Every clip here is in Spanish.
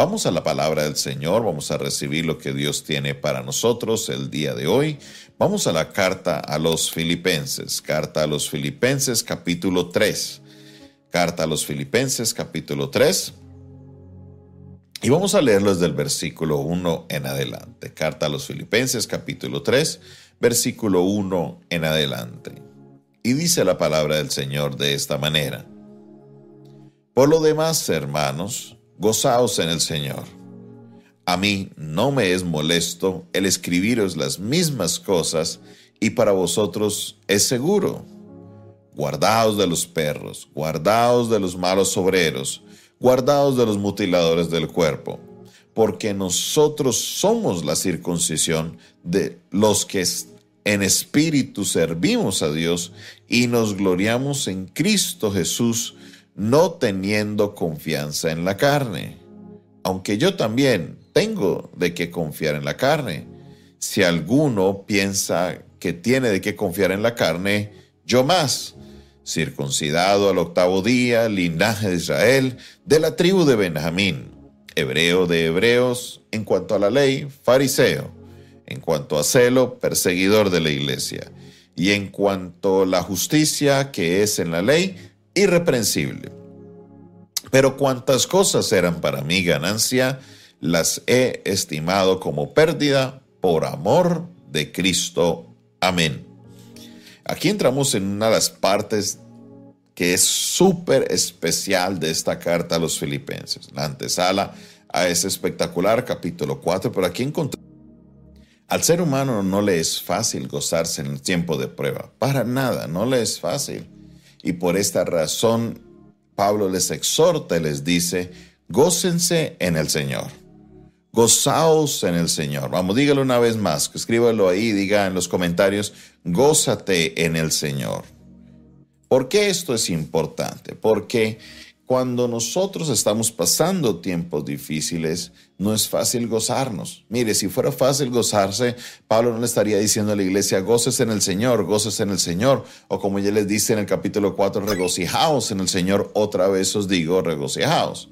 Vamos a la palabra del Señor, vamos a recibir lo que Dios tiene para nosotros el día de hoy. Vamos a la carta a los filipenses, carta a los filipenses capítulo 3. Carta a los filipenses capítulo 3. Y vamos a leerlo desde el versículo 1 en adelante. Carta a los filipenses capítulo 3, versículo 1 en adelante. Y dice la palabra del Señor de esta manera. Por lo demás, hermanos, gozaos en el Señor. A mí no me es molesto el escribiros las mismas cosas y para vosotros es seguro. Guardaos de los perros, guardaos de los malos obreros, guardaos de los mutiladores del cuerpo, porque nosotros somos la circuncisión de los que en espíritu servimos a Dios y nos gloriamos en Cristo Jesús, no teniendo confianza en la carne. Aunque yo también tengo de qué confiar en la carne. Si alguno piensa que tiene de qué confiar en la carne, yo más. Circuncidado al octavo día, linaje de Israel, de la tribu de Benjamín, hebreo de hebreos, en cuanto a la ley, fariseo, en cuanto a celo, perseguidor de la iglesia, y en cuanto a la justicia que es en la ley, irreprensible. Pero cuantas cosas eran para mí ganancia, las he estimado como pérdida por amor de Cristo. Amén. Aquí entramos en una de las partes que es súper especial de esta carta a los filipenses, la antesala a ese espectacular capítulo 4, pero aquí encontramos al ser humano no le es fácil gozarse en el tiempo de prueba, para nada, no le es fácil. Y por esta razón Pablo les exhorta y les dice, gócense en el Señor. Gozaos en el Señor. Vamos, dígalo una vez más, escríbalo ahí, diga en los comentarios, gózate en el Señor. ¿Por qué esto es importante? Porque cuando nosotros estamos pasando tiempos difíciles, no es fácil gozarnos. Mire, si fuera fácil gozarse, Pablo no le estaría diciendo a la iglesia, goces en el Señor, goces en el Señor. O como ya les dice en el capítulo 4, regocijaos en el Señor. Otra vez os digo, regocijaos.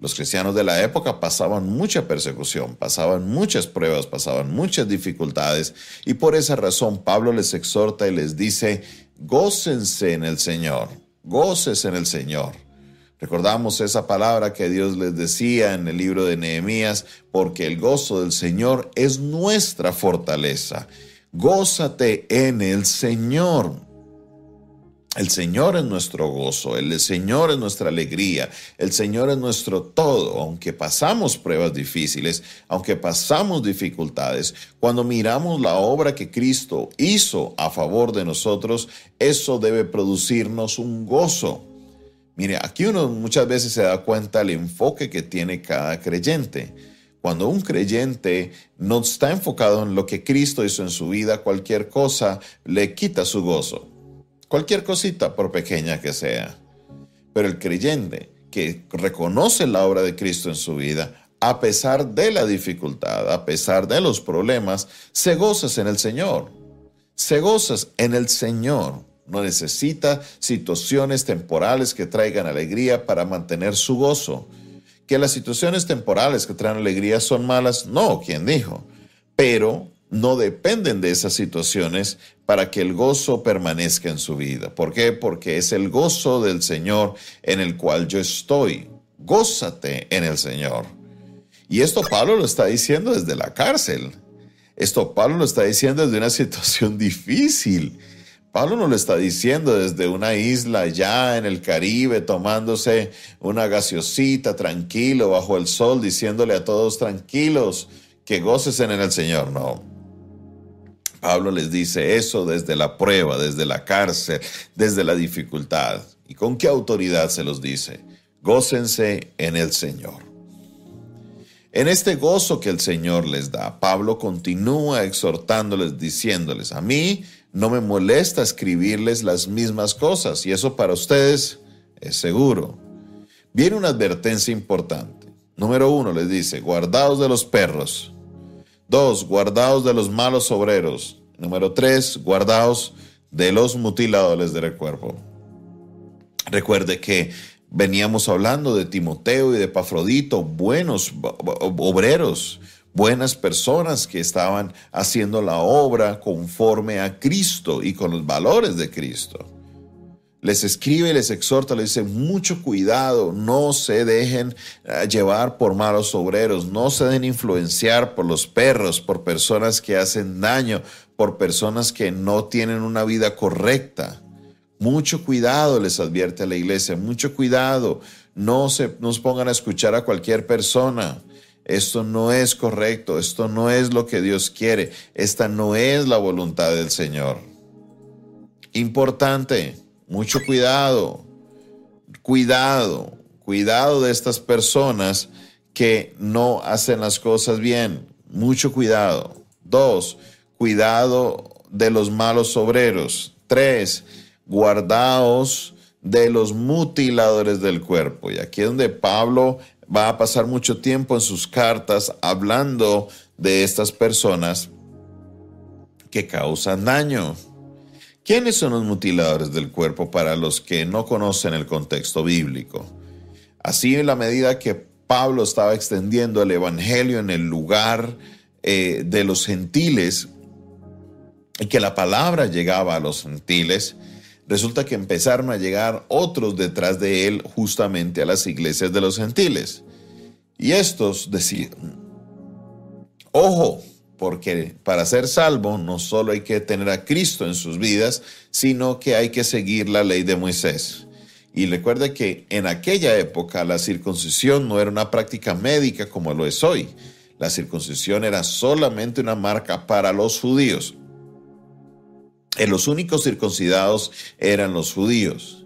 Los cristianos de la época pasaban mucha persecución, pasaban muchas pruebas, pasaban muchas dificultades. Y por esa razón Pablo les exhorta y les dice, gócense en el Señor, goces en el Señor. Recordamos esa palabra que Dios les decía en el libro de Nehemías, porque el gozo del Señor es nuestra fortaleza. Gózate en el Señor. El Señor es nuestro gozo, el Señor es nuestra alegría, el Señor es nuestro todo, aunque pasamos pruebas difíciles, aunque pasamos dificultades, cuando miramos la obra que Cristo hizo a favor de nosotros, eso debe producirnos un gozo. Mire, aquí uno muchas veces se da cuenta del enfoque que tiene cada creyente. Cuando un creyente no está enfocado en lo que Cristo hizo en su vida, cualquier cosa le quita su gozo. Cualquier cosita, por pequeña que sea. Pero el creyente que reconoce la obra de Cristo en su vida, a pesar de la dificultad, a pesar de los problemas, se goza en el Señor. Se goza en el Señor. No necesita situaciones temporales que traigan alegría para mantener su gozo. Que las situaciones temporales que traen alegría son malas, no, ¿quién dijo? Pero no dependen de esas situaciones para que el gozo permanezca en su vida. ¿Por qué? Porque es el gozo del Señor en el cual yo estoy. Gózate en el Señor. Y esto Pablo lo está diciendo desde la cárcel. Esto Pablo lo está diciendo desde una situación difícil. Pablo no lo está diciendo desde una isla ya en el Caribe, tomándose una gaseosita tranquilo bajo el sol, diciéndole a todos tranquilos que gocesen en el Señor. No. Pablo les dice eso desde la prueba, desde la cárcel, desde la dificultad. ¿Y con qué autoridad se los dice? Gócense en el Señor. En este gozo que el Señor les da, Pablo continúa exhortándoles, diciéndoles, a mí no me molesta escribirles las mismas cosas y eso para ustedes es seguro. Viene una advertencia importante. Número uno les dice, guardaos de los perros. Dos, guardaos de los malos obreros. Número tres, guardaos de los mutiladores del cuerpo. Recuerde que Veníamos hablando de Timoteo y de Pafrodito, buenos obreros, buenas personas que estaban haciendo la obra conforme a Cristo y con los valores de Cristo. Les escribe y les exhorta, les dice, mucho cuidado, no se dejen eh, llevar por malos obreros, no se dejen influenciar por los perros, por personas que hacen daño, por personas que no tienen una vida correcta. Mucho cuidado, les advierte la iglesia, mucho cuidado. No se nos pongan a escuchar a cualquier persona. Esto no es correcto, esto no es lo que Dios quiere, esta no es la voluntad del Señor. Importante, mucho cuidado, cuidado, cuidado de estas personas que no hacen las cosas bien. Mucho cuidado. Dos, cuidado de los malos obreros. Tres, guardaos de los mutiladores del cuerpo. Y aquí es donde Pablo va a pasar mucho tiempo en sus cartas hablando de estas personas que causan daño. ¿Quiénes son los mutiladores del cuerpo para los que no conocen el contexto bíblico? Así en la medida que Pablo estaba extendiendo el Evangelio en el lugar eh, de los gentiles y que la palabra llegaba a los gentiles, resulta que empezaron a llegar otros detrás de él justamente a las iglesias de los gentiles. Y estos decían, ojo, porque para ser salvo no solo hay que tener a Cristo en sus vidas, sino que hay que seguir la ley de Moisés. Y recuerde que en aquella época la circuncisión no era una práctica médica como lo es hoy. La circuncisión era solamente una marca para los judíos. Los únicos circuncidados eran los judíos.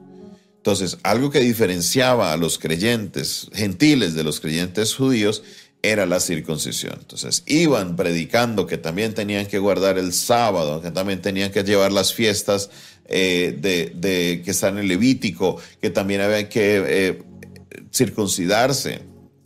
Entonces, algo que diferenciaba a los creyentes gentiles de los creyentes judíos era la circuncisión. Entonces, iban predicando que también tenían que guardar el sábado, que también tenían que llevar las fiestas eh, de, que están en Levítico, que también había que eh, circuncidarse.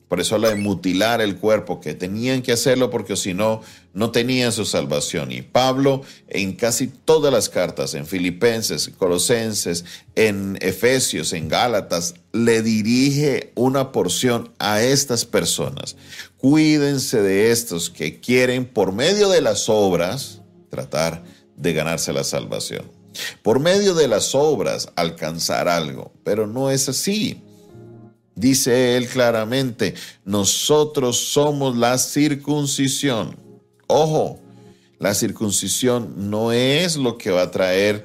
Por eso habla de mutilar el cuerpo, que tenían que hacerlo porque si no, no tenían su salvación. Y Pablo en casi todas las cartas, en Filipenses, Colosenses, en Efesios, en Gálatas, le dirige una porción a estas personas. Cuídense de estos que quieren por medio de las obras tratar de ganarse la salvación. Por medio de las obras alcanzar algo, pero no es así. Dice él claramente, nosotros somos la circuncisión. Ojo, la circuncisión no es lo que va a traer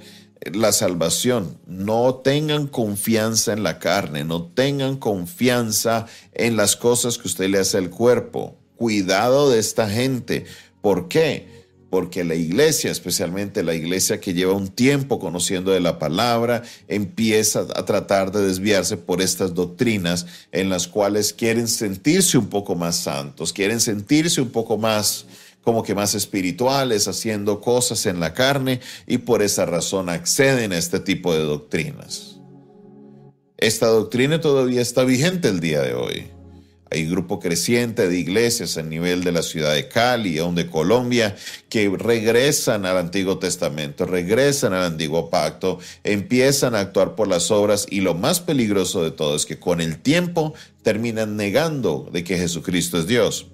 la salvación. No tengan confianza en la carne, no tengan confianza en las cosas que usted le hace al cuerpo. Cuidado de esta gente. ¿Por qué? Porque la iglesia, especialmente la iglesia que lleva un tiempo conociendo de la palabra, empieza a tratar de desviarse por estas doctrinas en las cuales quieren sentirse un poco más santos, quieren sentirse un poco más como que más espirituales, haciendo cosas en la carne y por esa razón acceden a este tipo de doctrinas. Esta doctrina todavía está vigente el día de hoy. Hay un grupo creciente de iglesias a nivel de la ciudad de Cali, aún de Colombia, que regresan al Antiguo Testamento, regresan al Antiguo Pacto, empiezan a actuar por las obras y lo más peligroso de todo es que con el tiempo terminan negando de que Jesucristo es Dios.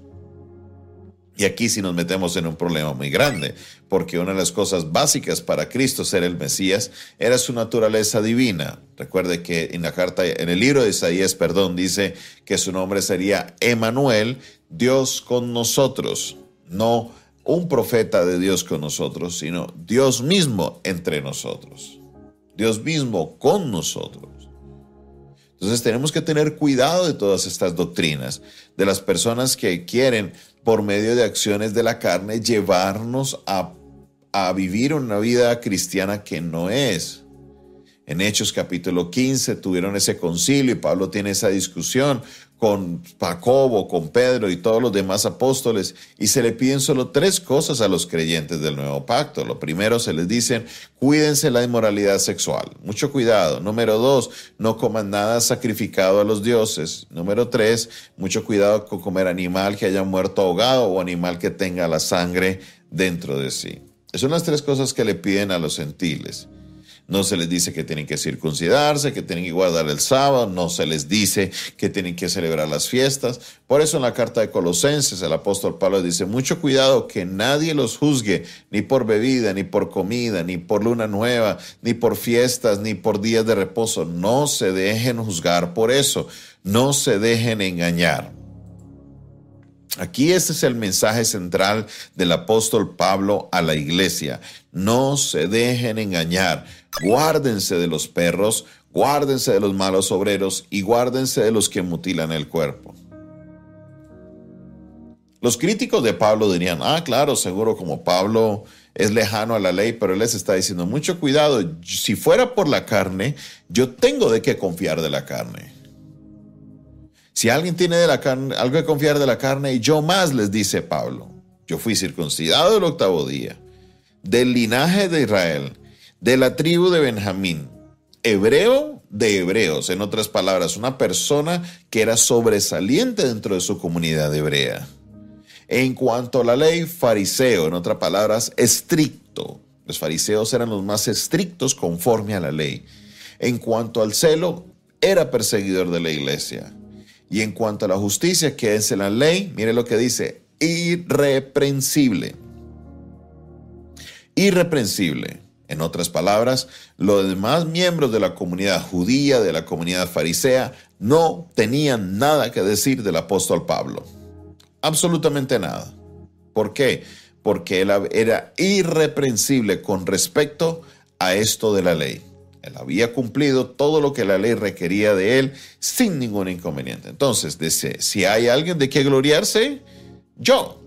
Y aquí sí nos metemos en un problema muy grande, porque una de las cosas básicas para Cristo ser el Mesías era su naturaleza divina. Recuerde que en la carta, en el libro de Isaías, perdón, dice que su nombre sería Emanuel, Dios con nosotros, no un profeta de Dios con nosotros, sino Dios mismo entre nosotros, Dios mismo con nosotros. Entonces tenemos que tener cuidado de todas estas doctrinas, de las personas que quieren por medio de acciones de la carne, llevarnos a, vivir una vida cristiana que no es. En Hechos capítulo 15 tuvieron ese concilio y Pablo tiene esa discusión con Jacobo, con Pedro y todos los demás apóstoles, y se le piden solo tres cosas a los creyentes del nuevo pacto. Lo primero se les dicen, cuídense la inmoralidad sexual, mucho cuidado. Número dos, no coman nada sacrificado a los dioses. Número tres, mucho cuidado con comer animal que haya muerto ahogado o animal que tenga la sangre dentro de sí. Esas son las tres cosas que le piden a los gentiles. No se les dice que tienen que circuncidarse, que tienen que guardar el sábado, no se les dice que tienen que celebrar las fiestas. Por eso en la carta de Colosenses el apóstol Pablo dice, mucho cuidado que nadie los juzgue, ni por bebida, ni por comida, ni por luna nueva, ni por fiestas, ni por días de reposo. No se dejen juzgar por eso, no se dejen engañar. Aquí ese es el mensaje central del apóstol Pablo a la iglesia. No se dejen engañar. Guárdense de los perros, guárdense de los malos obreros y guárdense de los que mutilan el cuerpo. Los críticos de Pablo dirían, ah, claro, seguro como Pablo es lejano a la ley, pero él les está diciendo, mucho cuidado, si fuera por la carne, yo tengo de qué confiar de la carne. Si alguien tiene de la carne, algo que confiar de la carne, y yo más, les dice Pablo, yo fui circuncidado el octavo día, del linaje de Israel, de la tribu de Benjamín, hebreo de hebreos, en otras palabras, una persona que era sobresaliente dentro de su comunidad hebrea. En cuanto a la ley, fariseo, en otras palabras, estricto. Los fariseos eran los más estrictos conforme a la ley. En cuanto al celo, era perseguidor de la iglesia. Y en cuanto a la justicia que es en la ley, mire lo que dice, irreprensible. Irreprensible. En otras palabras, los demás miembros de la comunidad judía, de la comunidad farisea, no tenían nada que decir del apóstol Pablo. Absolutamente nada. ¿Por qué? Porque él era irreprensible con respecto a esto de la ley. Había cumplido todo lo que la ley requería de él sin ningún inconveniente. Entonces, dice, si hay alguien de qué gloriarse, yo.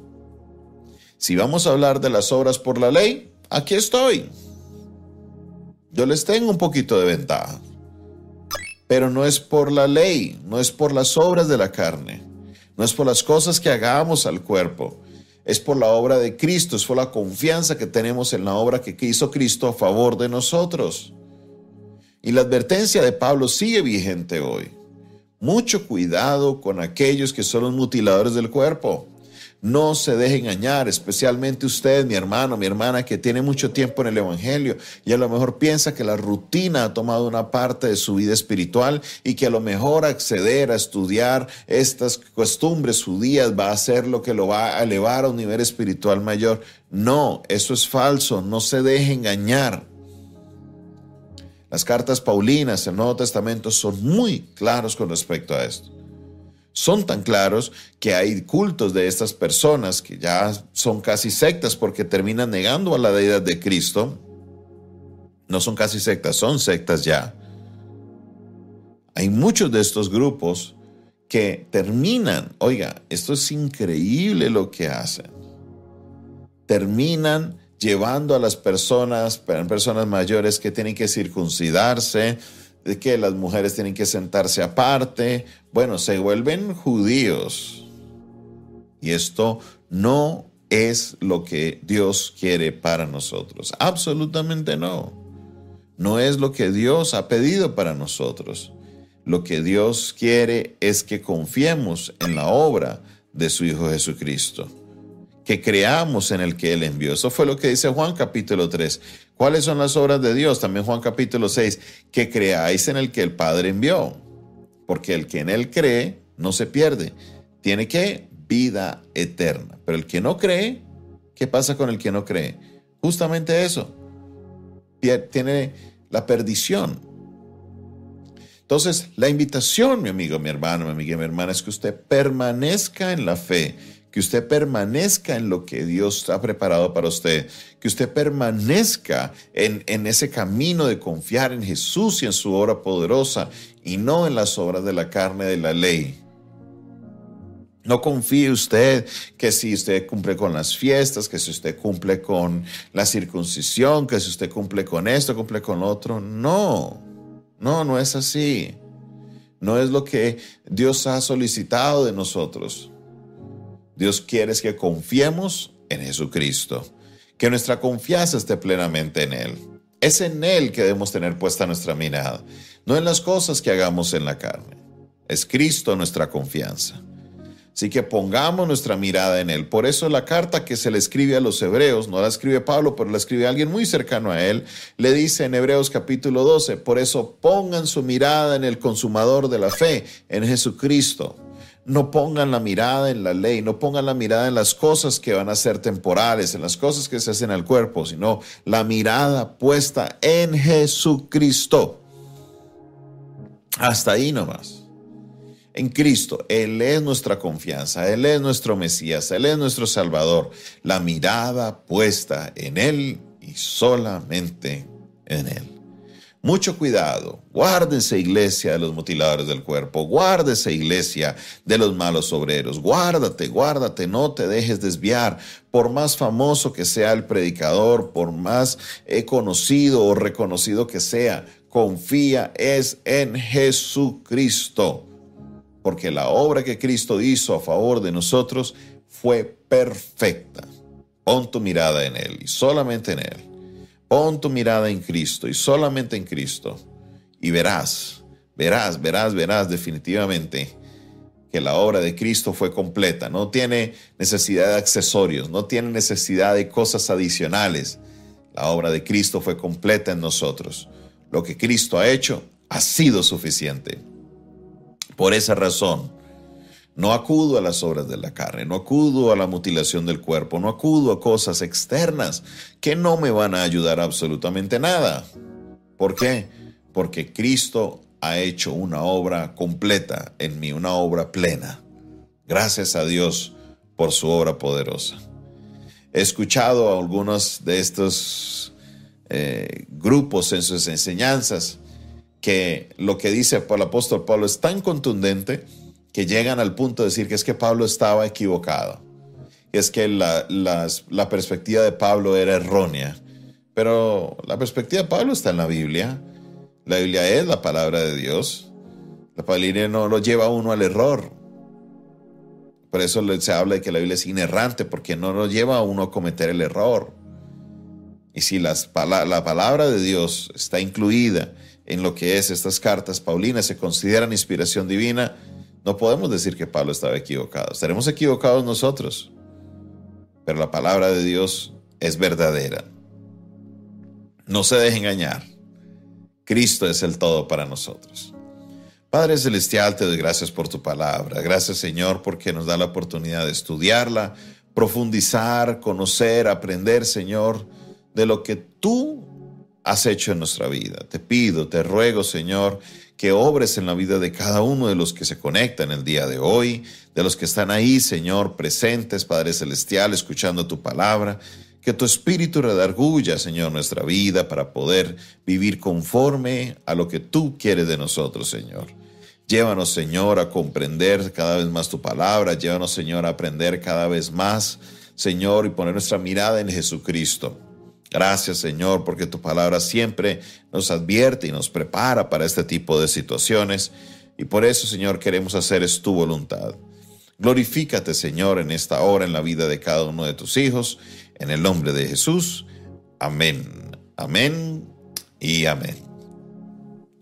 Si vamos a hablar de las obras por la ley, aquí estoy. Yo les tengo un poquito de ventaja. Pero no es por la ley, no es por las obras de la carne, no es por las cosas que hagamos al cuerpo, es por la obra de Cristo, es por la confianza que tenemos en la obra que hizo Cristo a favor de nosotros. Y la advertencia de Pablo sigue vigente hoy. Mucho cuidado con aquellos que son los mutiladores del cuerpo. No se deje engañar, especialmente usted, mi hermano, mi hermana, que tiene mucho tiempo en el Evangelio y a lo mejor piensa que la rutina ha tomado una parte de su vida espiritual y que a lo mejor acceder a estudiar estas costumbres judías va a ser lo que lo va a elevar a un nivel espiritual mayor. No, eso es falso, no se deje engañar. Las cartas paulinas del Nuevo Testamento son muy claros con respecto a esto. Son tan claros que hay cultos de estas personas que ya son casi sectas porque terminan negando a la deidad de Cristo. No son casi sectas, son sectas ya. Hay muchos de estos grupos que terminan, oiga, esto es increíble lo que hacen. Terminan llevando a las personas, personas mayores que tienen que circuncidarse, de que las mujeres tienen que sentarse aparte. Bueno, se vuelven judíos. Y esto no es lo que Dios quiere para nosotros. Absolutamente no. No es lo que Dios ha pedido para nosotros. Lo que Dios quiere es que confiemos en la obra de su Hijo Jesucristo que creamos en el que Él envió. Eso fue lo que dice Juan capítulo 3. ¿Cuáles son las obras de Dios? También Juan capítulo 6, que creáis en el que el Padre envió. Porque el que en Él cree no se pierde. Tiene que vida eterna. Pero el que no cree, ¿qué pasa con el que no cree? Justamente eso. Tiene la perdición. Entonces, la invitación, mi amigo, mi hermano, mi amiga, mi hermana, es que usted permanezca en la fe que usted permanezca en lo que Dios ha preparado para usted, que usted permanezca en, en, ese camino de confiar en Jesús y en su obra poderosa y no en las obras de la carne de la ley. No confíe usted que si usted cumple con las fiestas, que si usted cumple con la circuncisión, que si usted cumple con esto, cumple con lo otro. No, no, no es así. No es lo que Dios ha solicitado de nosotros. Dios quiere que confiemos en Jesucristo, que nuestra confianza esté plenamente en Él. Es en Él que debemos tener puesta nuestra mirada, no en las cosas que hagamos en la carne. Es Cristo nuestra confianza. Así que pongamos nuestra mirada en Él. Por eso la carta que se le escribe a los hebreos, no la escribe Pablo, pero la escribe alguien muy cercano a Él, le dice en Hebreos capítulo 12, por eso pongan su mirada en el consumador de la fe, en Jesucristo. No pongan la mirada en la ley, no pongan la mirada en las cosas que van a ser temporales, en las cosas que se hacen al cuerpo, sino la mirada puesta en Jesucristo. Hasta ahí nomás en Cristo. Él es nuestra confianza, Él es nuestro Mesías, Él es nuestro Salvador. La mirada puesta en Él y solamente en Él. Mucho cuidado, guárdese iglesia de los mutiladores del cuerpo, guárdese iglesia de los malos obreros, guárdate, guárdate, no te dejes desviar, por más famoso que sea el predicador, por más eh, conocido o reconocido que sea, confía es en Jesucristo. Porque la obra que Cristo hizo a favor de nosotros fue perfecta. Pon tu mirada en Él y solamente en Él. Pon tu mirada en Cristo y solamente en Cristo. Y verás, verás, verás, verás definitivamente que la obra de Cristo fue completa. No tiene necesidad de accesorios, no tiene necesidad de cosas adicionales. La obra de Cristo fue completa en nosotros. Lo que Cristo ha hecho ha sido suficiente. Por esa razón, no acudo a las obras de la carne, no acudo a la mutilación del cuerpo, no acudo a cosas externas que no me van a ayudar absolutamente nada. ¿Por qué? Porque Cristo ha hecho una obra completa en mí, una obra plena. Gracias a Dios por su obra poderosa. He escuchado a algunos de estos eh, grupos en sus enseñanzas que lo que dice el apóstol Pablo es tan contundente que llegan al punto de decir que es que Pablo estaba equivocado, es que la, la perspectiva de Pablo era errónea. Pero la perspectiva de Pablo está en la Biblia. La Biblia es la palabra de Dios. La Biblia no lo lleva a uno al error. Por eso se habla de que la Biblia es inerrante, porque no lo lleva a uno a cometer el error. Y si las, la palabra de Dios está incluida en lo que es estas cartas paulinas se consideran inspiración divina, no podemos decir que Pablo estaba equivocado. Estaremos equivocados nosotros, pero la palabra de Dios es verdadera. No se deje engañar. Cristo es el todo para nosotros. Padre Celestial, te doy gracias por tu palabra. Gracias Señor porque nos da la oportunidad de estudiarla, profundizar, conocer, aprender, Señor, de lo que tú has hecho en nuestra vida. Te pido, te ruego, Señor, que obres en la vida de cada uno de los que se conectan el día de hoy, de los que están ahí, Señor, presentes, Padre Celestial, escuchando tu palabra. Que tu espíritu redarguya, Señor, nuestra vida para poder vivir conforme a lo que tú quieres de nosotros, Señor. Llévanos, Señor, a comprender cada vez más tu palabra. Llévanos, Señor, a aprender cada vez más, Señor, y poner nuestra mirada en Jesucristo Gracias Señor porque tu palabra siempre nos advierte y nos prepara para este tipo de situaciones y por eso Señor queremos hacer es tu voluntad. Glorifícate Señor en esta hora en la vida de cada uno de tus hijos, en el nombre de Jesús. Amén, amén y amén.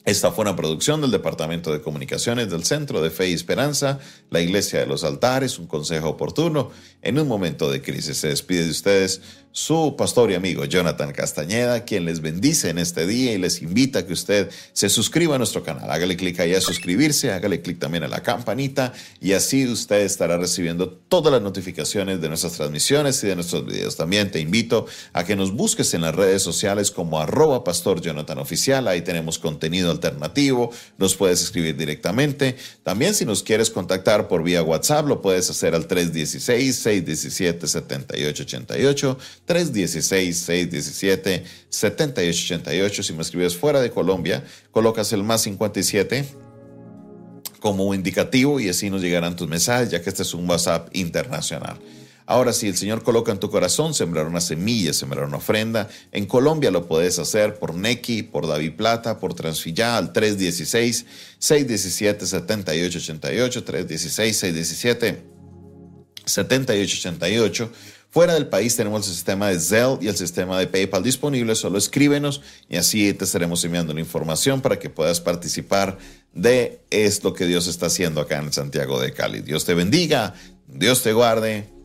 Esta fue una producción del Departamento de Comunicaciones del Centro de Fe y Esperanza, la Iglesia de los Altares, un consejo oportuno en un momento de crisis. Se despide de ustedes su pastor y amigo Jonathan Castañeda, quien les bendice en este día y les invita a que usted se suscriba a nuestro canal. Hágale clic ahí a suscribirse, hágale clic también a la campanita y así usted estará recibiendo todas las notificaciones de nuestras transmisiones y de nuestros videos. También te invito a que nos busques en las redes sociales como arroba pastor Jonathan Oficial. Ahí tenemos contenido alternativo, nos puedes escribir directamente. También si nos quieres contactar por vía WhatsApp, lo puedes hacer al 316-617-7888 316-617-7888. Si me escribes fuera de Colombia, colocas el más 57 como indicativo y así nos llegarán tus mensajes, ya que este es un WhatsApp internacional. Ahora, si el Señor coloca en tu corazón sembrar una semilla, sembrar una ofrenda, en Colombia lo puedes hacer por Nequi, por David Plata, por Transfilla al 316-617-7888, 316-617-7888 Fuera del país tenemos el sistema de Zelle y el sistema de PayPal disponible. Solo escríbenos y así te estaremos enviando la información para que puedas participar de esto que Dios está haciendo acá en Santiago de Cali. Dios te bendiga, Dios te guarde